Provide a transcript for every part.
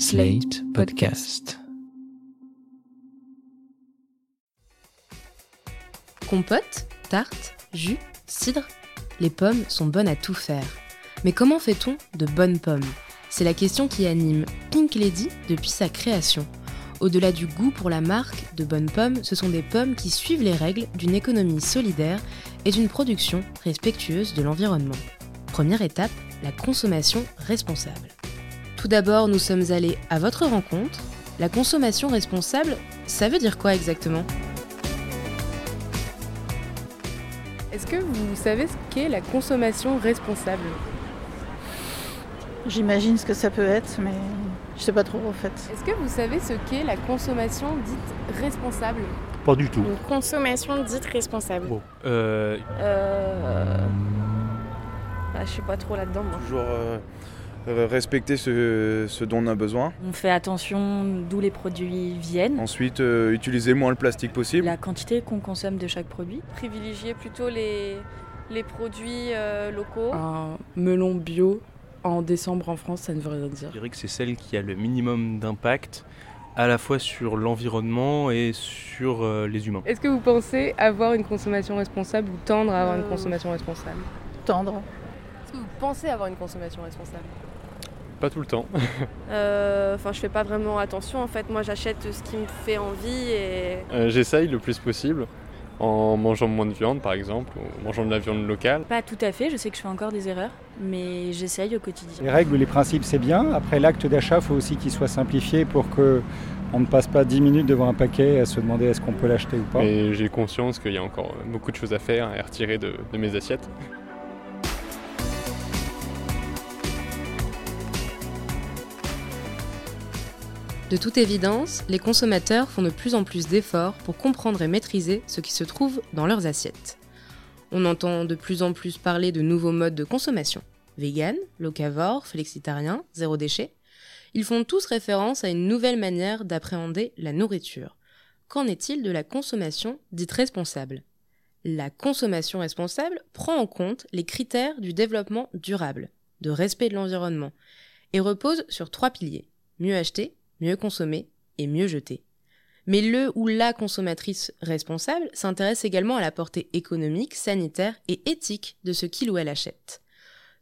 Slate Podcast. Compote, tarte, jus, cidre, les pommes sont bonnes à tout faire. Mais comment fait-on de bonnes pommes? C'est la question qui anime Pink Lady depuis sa création. Au-delà du goût pour la marque de bonnes pommes, ce sont des pommes qui suivent les règles d'une économie solidaire et d'une production respectueuse de l'environnement. Première étape, la consommation responsable. Tout d'abord, nous sommes allés à votre rencontre. La consommation responsable, ça veut dire quoi exactement? Est-ce que vous savez ce qu'est la consommation responsable? J'imagine ce que ça peut être, mais je sais pas trop en fait. Est-ce que vous savez ce qu'est la consommation dite responsable? Pas du tout. Une consommation dite responsable. Bon, euh, Euh. Ah, je suis pas trop là-dedans, moi. Toujours euh, respecter ce, ce dont on a besoin. On fait attention d'où les produits viennent, Ensuite, euh, utiliser moins le plastique possible. la quantité qu'on consomme de chaque produit. Privilégier plutôt les, les produits euh, locaux. Un melon bio en décembre en France, ça ne veut rien Je dire. dirais que c'est celle qui a le minimum d'impact à la fois sur l'environnement et sur euh, les humains. Est-ce que vous pensez avoir une consommation responsable ou tendre à avoir une Euh. consommation responsable? Tendre. Est-ce que vous pensez avoir une consommation responsable? Pas tout le temps. Euh, Enfin, je fais pas vraiment attention. En fait, moi, j'achète ce qui me fait envie et Euh, J'essaye le plus possible en mangeant moins de viande par exemple, ou en mangeant de la viande locale. Pas tout à fait, je sais que je fais encore des erreurs, mais j'essaye au quotidien. Les règles, les principes, c'est bien. Après, l'acte d'achat, il faut aussi qu'il soit simplifié pour que on ne passe pas 10 minutes devant un paquet à se demander est-ce qu'on peut l'acheter ou pas. Et j'ai conscience qu'il y a encore beaucoup de choses à faire et à retirer de, de mes assiettes. De toute évidence, les consommateurs font de plus en plus d'efforts pour comprendre et maîtriser ce qui se trouve dans leurs assiettes. On entend de plus en plus parler de nouveaux modes de consommation. Vegan, locavore, flexitarien, zéro déchet. Ils font tous référence à une nouvelle manière d'appréhender la nourriture. Qu'en est-il de la consommation dite responsable? La consommation responsable prend en compte les critères du développement durable, de respect de l'environnement, et repose sur trois piliers. Mieux acheter, mieux consommer et mieux jeter. Mais le ou la consommatrice responsable s'intéresse également à la portée économique, sanitaire et éthique de ce qu'il ou elle achète.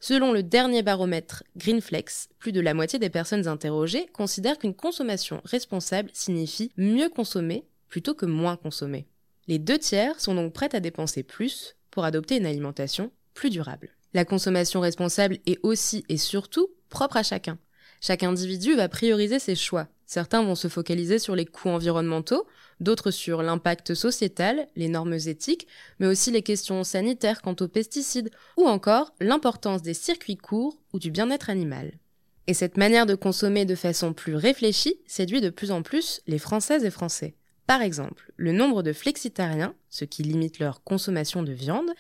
Selon le dernier baromètre Greenflex, plus de la moitié des personnes interrogées considèrent qu'une consommation responsable signifie mieux consommer plutôt que moins consommer. Les deux tiers sont donc prêts à dépenser plus pour adopter une alimentation plus durable. La consommation responsable est aussi et surtout propre à chacun. Chaque individu va prioriser ses choix. Certains vont se focaliser sur les coûts environnementaux, d'autres sur l'impact sociétal, les normes éthiques, mais aussi les questions sanitaires quant aux pesticides, ou encore l'importance des circuits courts ou du bien-être animal. Et cette manière de consommer de façon plus réfléchie séduit de plus en plus les Françaises et Français. Par exemple, le nombre de flexitariens, ce qui limite leur consommation de viande,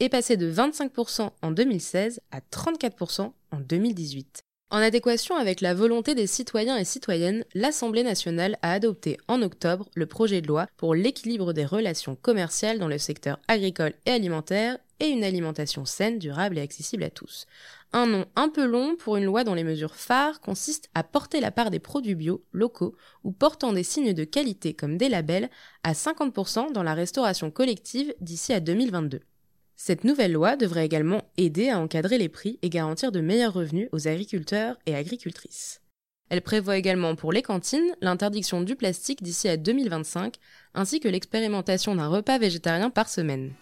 est passé de 25% en 2016 à 34% en 2018. En adéquation avec la volonté des citoyens et citoyennes, l'Assemblée nationale a adopté en octobre le projet de loi pour l'équilibre des relations commerciales dans le secteur agricole et alimentaire et une alimentation saine, durable et accessible à tous. Un nom un peu long pour une loi dont les mesures phares consistent à porter la part des produits bio, locaux ou portant des signes de qualité comme des labels à 50% dans la restauration collective d'ici à 2022. Cette nouvelle loi devrait également aider à encadrer les prix et garantir de meilleurs revenus aux agriculteurs et agricultrices. Elle prévoit également pour les cantines l'interdiction du plastique d'ici à 2025, ainsi que l'expérimentation d'un repas végétarien par semaine.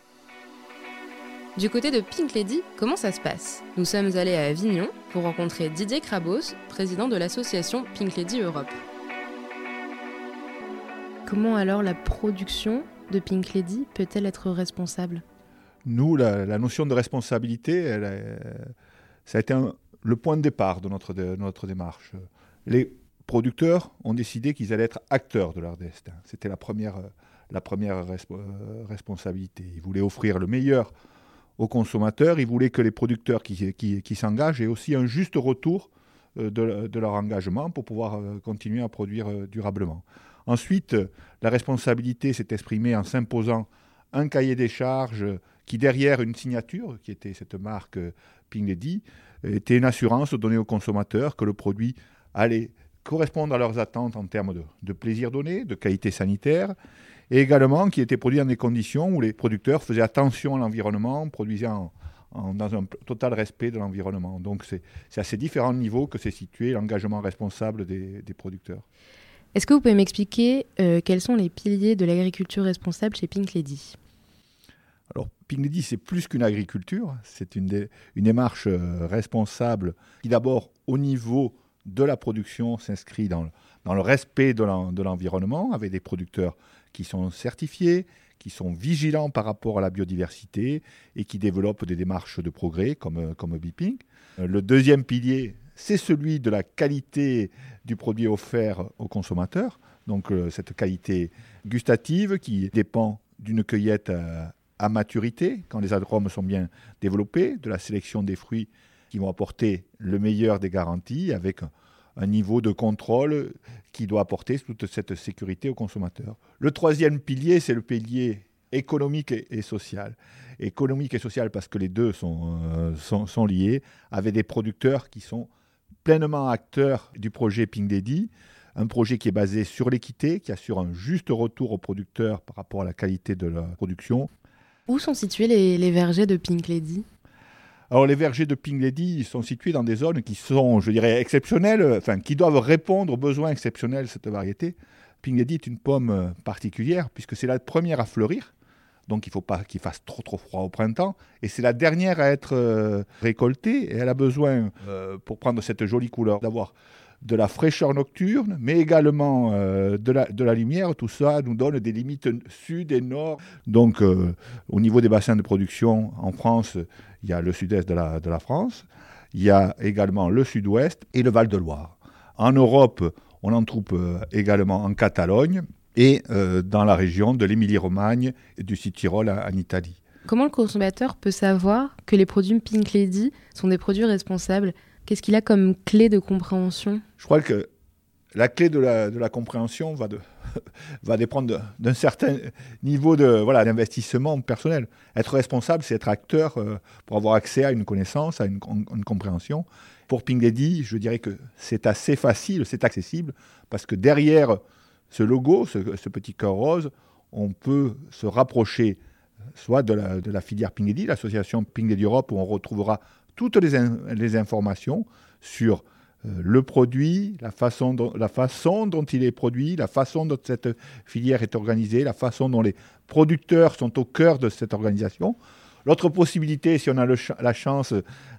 Du côté de Pink Lady, comment ça se passe? Nous sommes allés à Avignon pour rencontrer Didier Krabos, président de l'association Pink Lady Europe. Comment alors la production de Pink Lady peut-elle être responsable? Nous, la, notion de responsabilité, ça a été le point de départ de notre, de notre démarche. Les producteurs ont décidé qu'ils allaient être acteurs de leur destin. C'était la première, la première euh, responsabilité. Ils voulaient offrir le meilleur aux consommateurs, ils voulaient que les producteurs qui, qui- qui s'engagent aient aussi un juste retour euh, de, de leur engagement pour pouvoir euh, continuer à produire durablement. Ensuite, la responsabilité s'est exprimée en s'imposant un cahier des charges qui, derrière une signature, qui était cette marque euh, Ping Lady, était une assurance donnée aux consommateurs que le produit allait correspondre à leurs attentes en termes de, plaisir donné, de qualité sanitaire, et également qui étaient produits dans des conditions où les producteurs faisaient attention à l'environnement, produisaient en- en- dans un total respect de l'environnement. Donc c'est à ces différents niveaux que s'est situé l'engagement responsable des, des producteurs. Est-ce que vous pouvez m'expliquer euh, quels sont les piliers de l'agriculture responsable chez Pink Lady? Alors, Lady, c'est plus qu'une agriculture, c'est une, dé- une démarche euh, responsable qui, d'abord, au niveau de la production, s'inscrit dans, le- respect de l'en- de l'environnement, avec des producteurs qui sont certifiés, qui sont vigilants par rapport à la biodiversité et qui développent des démarches de progrès comme, euh, comme Beeping. Euh, Le deuxième pilier, c'est celui de la qualité du produit offert aux consommateurs. Donc cette qualité gustative qui dépend d'une cueillette à maturité, quand les arômes sont bien développés, de la sélection des fruits qui vont apporter le meilleur des garanties avec un- niveau de contrôle qui doit apporter toute cette sécurité aux consommateurs. Le troisième pilier, c'est le pilier économique et, social. Économique et social parce que les deux sont, euh, sont, liés, avec des producteurs qui sont pleinement acteurs du projet Pink Daddy, un projet qui est basé sur l'équité, qui assure un juste retour aux producteurs par rapport à la qualité de la production. Où sont situés les, vergers de Pink Lady? Alors les vergers de Pink Lady sont situés dans des zones qui sont, je dirais, exceptionnelles, enfin qui doivent répondre aux besoins exceptionnels de cette variété. Pink Lady est une pomme euh, particulière puisque c'est la première à fleurir. Donc il ne faut pas qu'il fasse trop trop froid au printemps. Et c'est la dernière à être euh, récoltée. Et elle a besoin, euh, pour prendre cette jolie couleur, d'avoir de la fraîcheur nocturne, mais également euh, de, la, lumière. Tout ça nous donne des limites sud et nord. Donc euh, au niveau des bassins de production en France, il y a le sud-est de la, France, il y a également le sud-ouest et le Val-de-Loire. En Europe, on en trouve euh, également en Catalogne et dans la région de l'Émilie-Romagne et du Sud-Tyrol en Italie. Comment le consommateur peut savoir que les produits Pink Lady sont des produits responsables Qu'est-ce qu'il a comme clé de compréhension? Je crois que la clé de la, compréhension va, dépendre d'un certain niveau de voilà, d'investissement personnel. Être responsable, c'est être acteur euh, pour avoir accès à une connaissance, à une, compréhension. Pour Lady, je dirais que c'est assez facile, c'est accessible, parce que derrière ce logo, ce, petit cœur rose, on peut se rapprocher soit de la, filière Lady, l'association Lady Europe, où on retrouvera toutes les, in, les informations sur euh, le produit, la façon, dont, il est produit, la façon dont cette filière est organisée, la façon dont les producteurs sont au cœur de cette organisation. L'autre possibilité, si on a la chance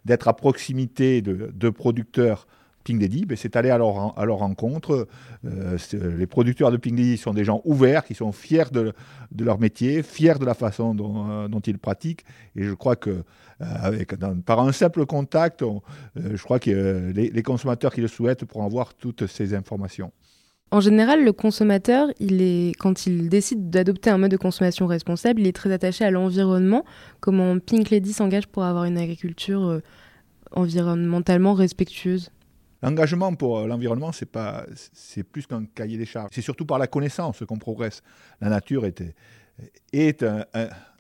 d'être à proximité de producteurs Pink Lady, ben c'est aller à leur, rencontre. Euh, les producteurs de Pink Lady sont des gens ouverts, qui sont fiers de, leur métier, fiers de la façon dont, euh, ils pratiquent. Et je crois que euh, par un simple contact, on, je crois que les, consommateurs qui le souhaitent pourront avoir toutes ces informations. En général, le consommateur, quand il décide d'adopter un mode de consommation responsable, il est très attaché à l'environnement. Comment Pink Lady s'engage pour avoir une agriculture environnementalement respectueuse? L'engagement pour l'environnement, c'est pas, plus qu'un cahier des charges. C'est surtout par la connaissance qu'on progresse. La nature est,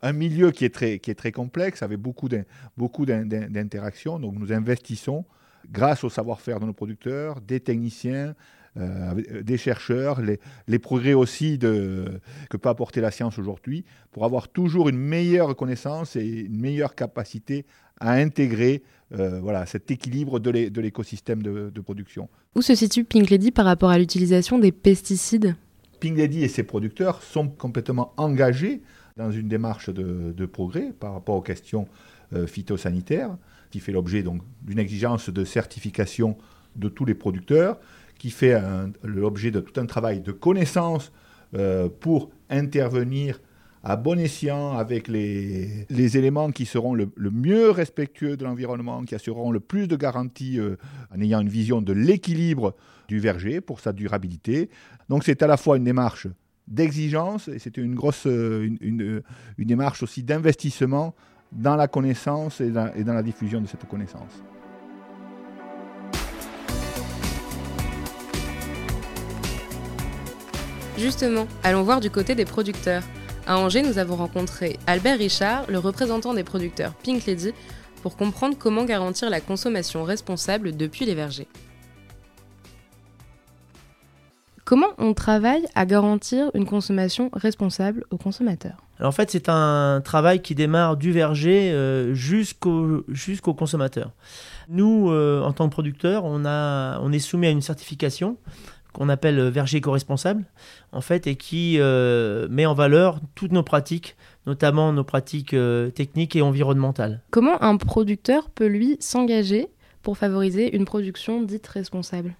un, milieu qui est très, qui est très complexe, avec beaucoup d'interactions. Donc nous investissons grâce au savoir-faire de nos producteurs, des techniciens, euh, des chercheurs, les, les, progrès aussi de, que peut apporter la science aujourd'hui, pour avoir toujours une meilleure connaissance et une meilleure capacité à intégrer euh, voilà, cet équilibre de l'écosystème de, de, production. Où se situe Pink Lady par rapport à l'utilisation des pesticides? Pink Lady et ses producteurs sont complètement engagés dans une démarche de, de progrès par rapport aux questions euh, phytosanitaires, qui fait l'objet d'une exigence de certification de tous les producteurs, qui fait l'objet de tout un travail de connaissance euh, pour intervenir à bon escient avec les, les éléments qui seront le, mieux respectueux de l'environnement, qui assureront le plus de garanties euh, en ayant une vision de l'équilibre du verger pour sa durabilité. Donc c'est à la fois une démarche d'exigence et c'est une grosse une, démarche aussi d'investissement dans la connaissance et dans la diffusion de cette connaissance. Justement, allons voir du côté des producteurs. À Angers, nous avons rencontré Albert Richard, le représentant des producteurs Pink Lady, pour comprendre comment garantir la consommation responsable depuis les vergers. Comment on travaille à garantir une consommation responsable aux consommateurs? En fait, c'est un travail qui démarre du verger euh, jusqu'au consommateur. Nous, euh, en tant que producteurs, on est soumis à une certification qu'on appelle verger éco-responsable, en fait, et qui euh, met en valeur toutes nos pratiques, notamment nos pratiques euh, techniques et environnementales. Comment un producteur peut, lui, s'engager pour favoriser une production dite responsable?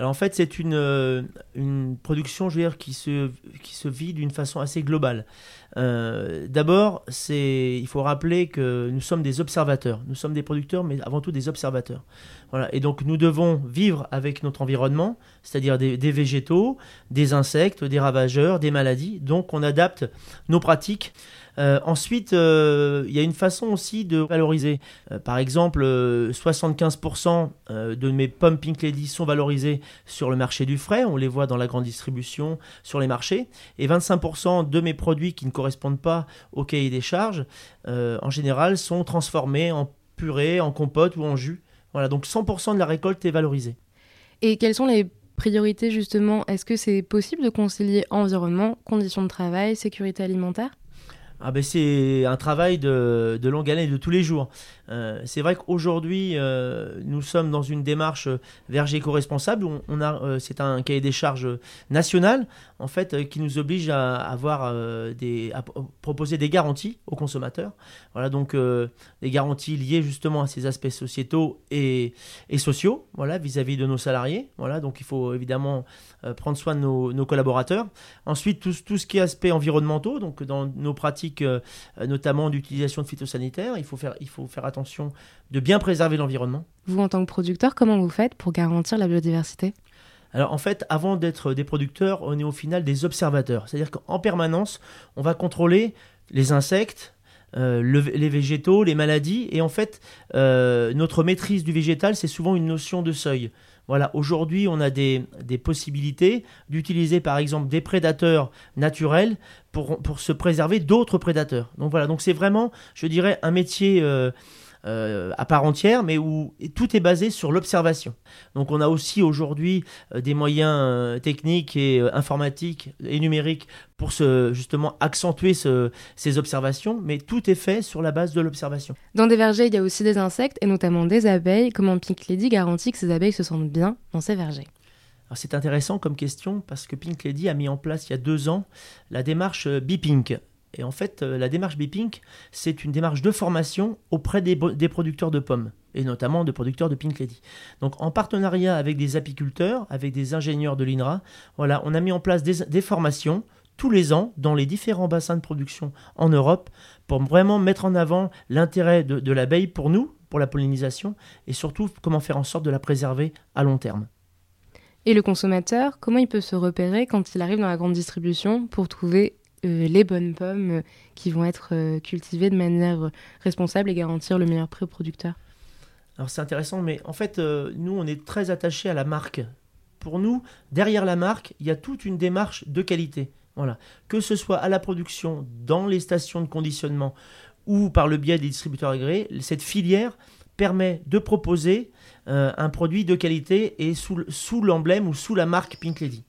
Alors en fait, c'est une, euh, une production, je veux dire, qui se, qui se vit d'une façon assez globale. Euh, D'abord, il faut rappeler que nous sommes des observateurs. Nous sommes des producteurs, mais avant tout des observateurs. Et donc nous devons vivre avec notre environnement, c'est-à-dire des, végétaux, des insectes, des ravageurs, des maladies. Donc on adapte nos pratiques. Euh, ensuite, euh, il y a une façon aussi de valoriser. Euh, par exemple, euh, 75% euh, de mes pommes Pink Lady sont valorisées sur le marché du frais. On les voit dans la grande distribution, sur les marchés. Et 25% de mes produits qui ne correspondent pas au cahier des charges, en général, sont transformés en purée, en compote ou en jus. Voilà, donc 100% de la récolte est valorisée. Et quelles sont les priorités justement? Est-ce que c'est possible de concilier environnement, conditions de travail, sécurité alimentaire? Ah ben c'est un travail de, de longue haleine et de tous les jours. Euh, c'est vrai qu'aujourd'hui, euh, nous sommes dans une démarche verger éco-responsable. On, euh, c'est un cahier des charges national, en fait, euh, qui nous oblige à euh, des, proposer des garanties aux consommateurs. Voilà, donc euh, des garanties liées justement à ces aspects sociétaux et, et sociaux, voilà, vis-à-vis de nos salariés. Voilà, donc il faut évidemment euh, prendre soin de nos, collaborateurs. Ensuite, tout, tout ce qui est aspect environnementaux, donc dans nos pratiques, euh, notamment d'utilisation de phytosanitaires, il faut faire, il faut faire attention de bien préserver l'environnement. Vous, en tant que producteur, comment vous faites pour garantir la biodiversité? Alors en fait, avant d'être des producteurs, on est au final des observateurs. C'est-à-dire qu'en permanence, on va contrôler les insectes, euh, le- les végétaux, les maladies. Et en fait, euh, notre maîtrise du végétal, c'est souvent une notion de seuil. Voilà, aujourd'hui, on a des, des possibilités d'utiliser par exemple des prédateurs naturels pour, pour se préserver d'autres prédateurs. Donc voilà, donc c'est vraiment, je dirais, un métier euh, euh, à part entière, mais où tout est basé sur l'observation. Donc on a aussi aujourd'hui euh, des moyens euh, techniques et informatiques et numériques pour se, justement accentuer ce- ces observations, mais tout est fait sur la base de l'observation. Dans des vergers, il y a aussi des insectes et notamment des abeilles. Comment Pink Lady garantit que ces abeilles se sentent bien dans ces vergers? C'est intéressant comme question parce que Pink Lady a mis en place il y a deux ans la démarche Bipink. Et en fait, euh, la démarche Bipink, c'est une démarche de formation auprès des, producteurs de pommes, et notamment de producteurs de Pink Lady. Donc en partenariat avec des apiculteurs, avec des ingénieurs de l'INRA, voilà, on a mis en place des, formations tous les ans dans les différents bassins de production en Europe pour vraiment mettre en avant l'intérêt de l'abeille pour nous, pour la pollinisation, et surtout comment faire en sorte de la préserver à long terme. Et le consommateur, comment il peut se repérer quand il arrive dans la grande distribution pour trouver euh, les bonnes pommes euh, qui vont être euh, cultivées de manière responsable et garantir le meilleur prix au producteur Alors c'est intéressant, mais en fait, nous, on est très attachés à la marque. Pour nous, derrière la marque, il y a toute une démarche de qualité. Voilà. Que ce soit à la production, dans les stations de conditionnement ou par le biais des distributeurs agréés, cette filière permet de proposer euh, un produit de qualité et sous, sous l'emblème ou sous la marque Pink Lady.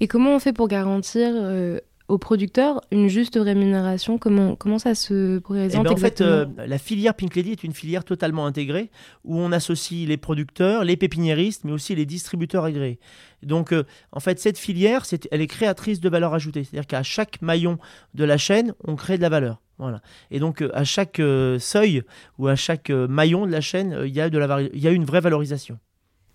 Et comment on fait pour garantir euh, aux producteurs une juste rémunération? Comment, comment ça se Eh présente ben, en fait, euh, la filière Pink Lady est une filière totalement intégrée où on associe les producteurs, les pépiniéristes, mais aussi les distributeurs agréés. Donc, euh, en fait, cette filière, c'est- elle est créatrice de valeur ajoutée. C'est-à-dire qu'à chaque maillon de la chaîne, on crée de la valeur. Voilà. Et donc, euh, à chaque seuil ou à chaque maillon de la chaîne, il y, a de la vari- il y a une vraie valorisation.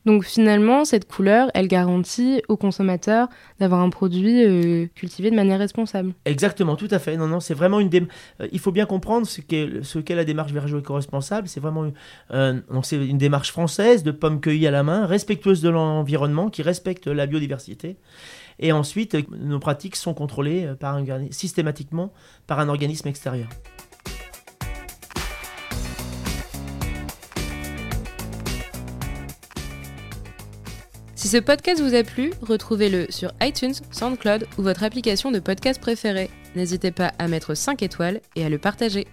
Donc finalement, cette couleur, elle garantit aux consommateurs d'avoir un produit euh, cultivé de manière responsable. Exactement, tout à fait. Non, non, c'est vraiment une euh, il faut bien comprendre ce qu'est, ce qu'est la démarche verger éco-responsable. C'est vraiment une, euh, donc c'est une démarche française de pommes cueillies à la main, respectueuse de l'environnement, qui respecte la biodiversité. Et ensuite, nos pratiques sont contrôlées par un, systématiquement par un organisme extérieur. Si ce podcast vous a plu, retrouvez-le sur iTunes, SoundCloud ou votre application de podcast préférée. N'hésitez pas à mettre 5 étoiles et à le partager.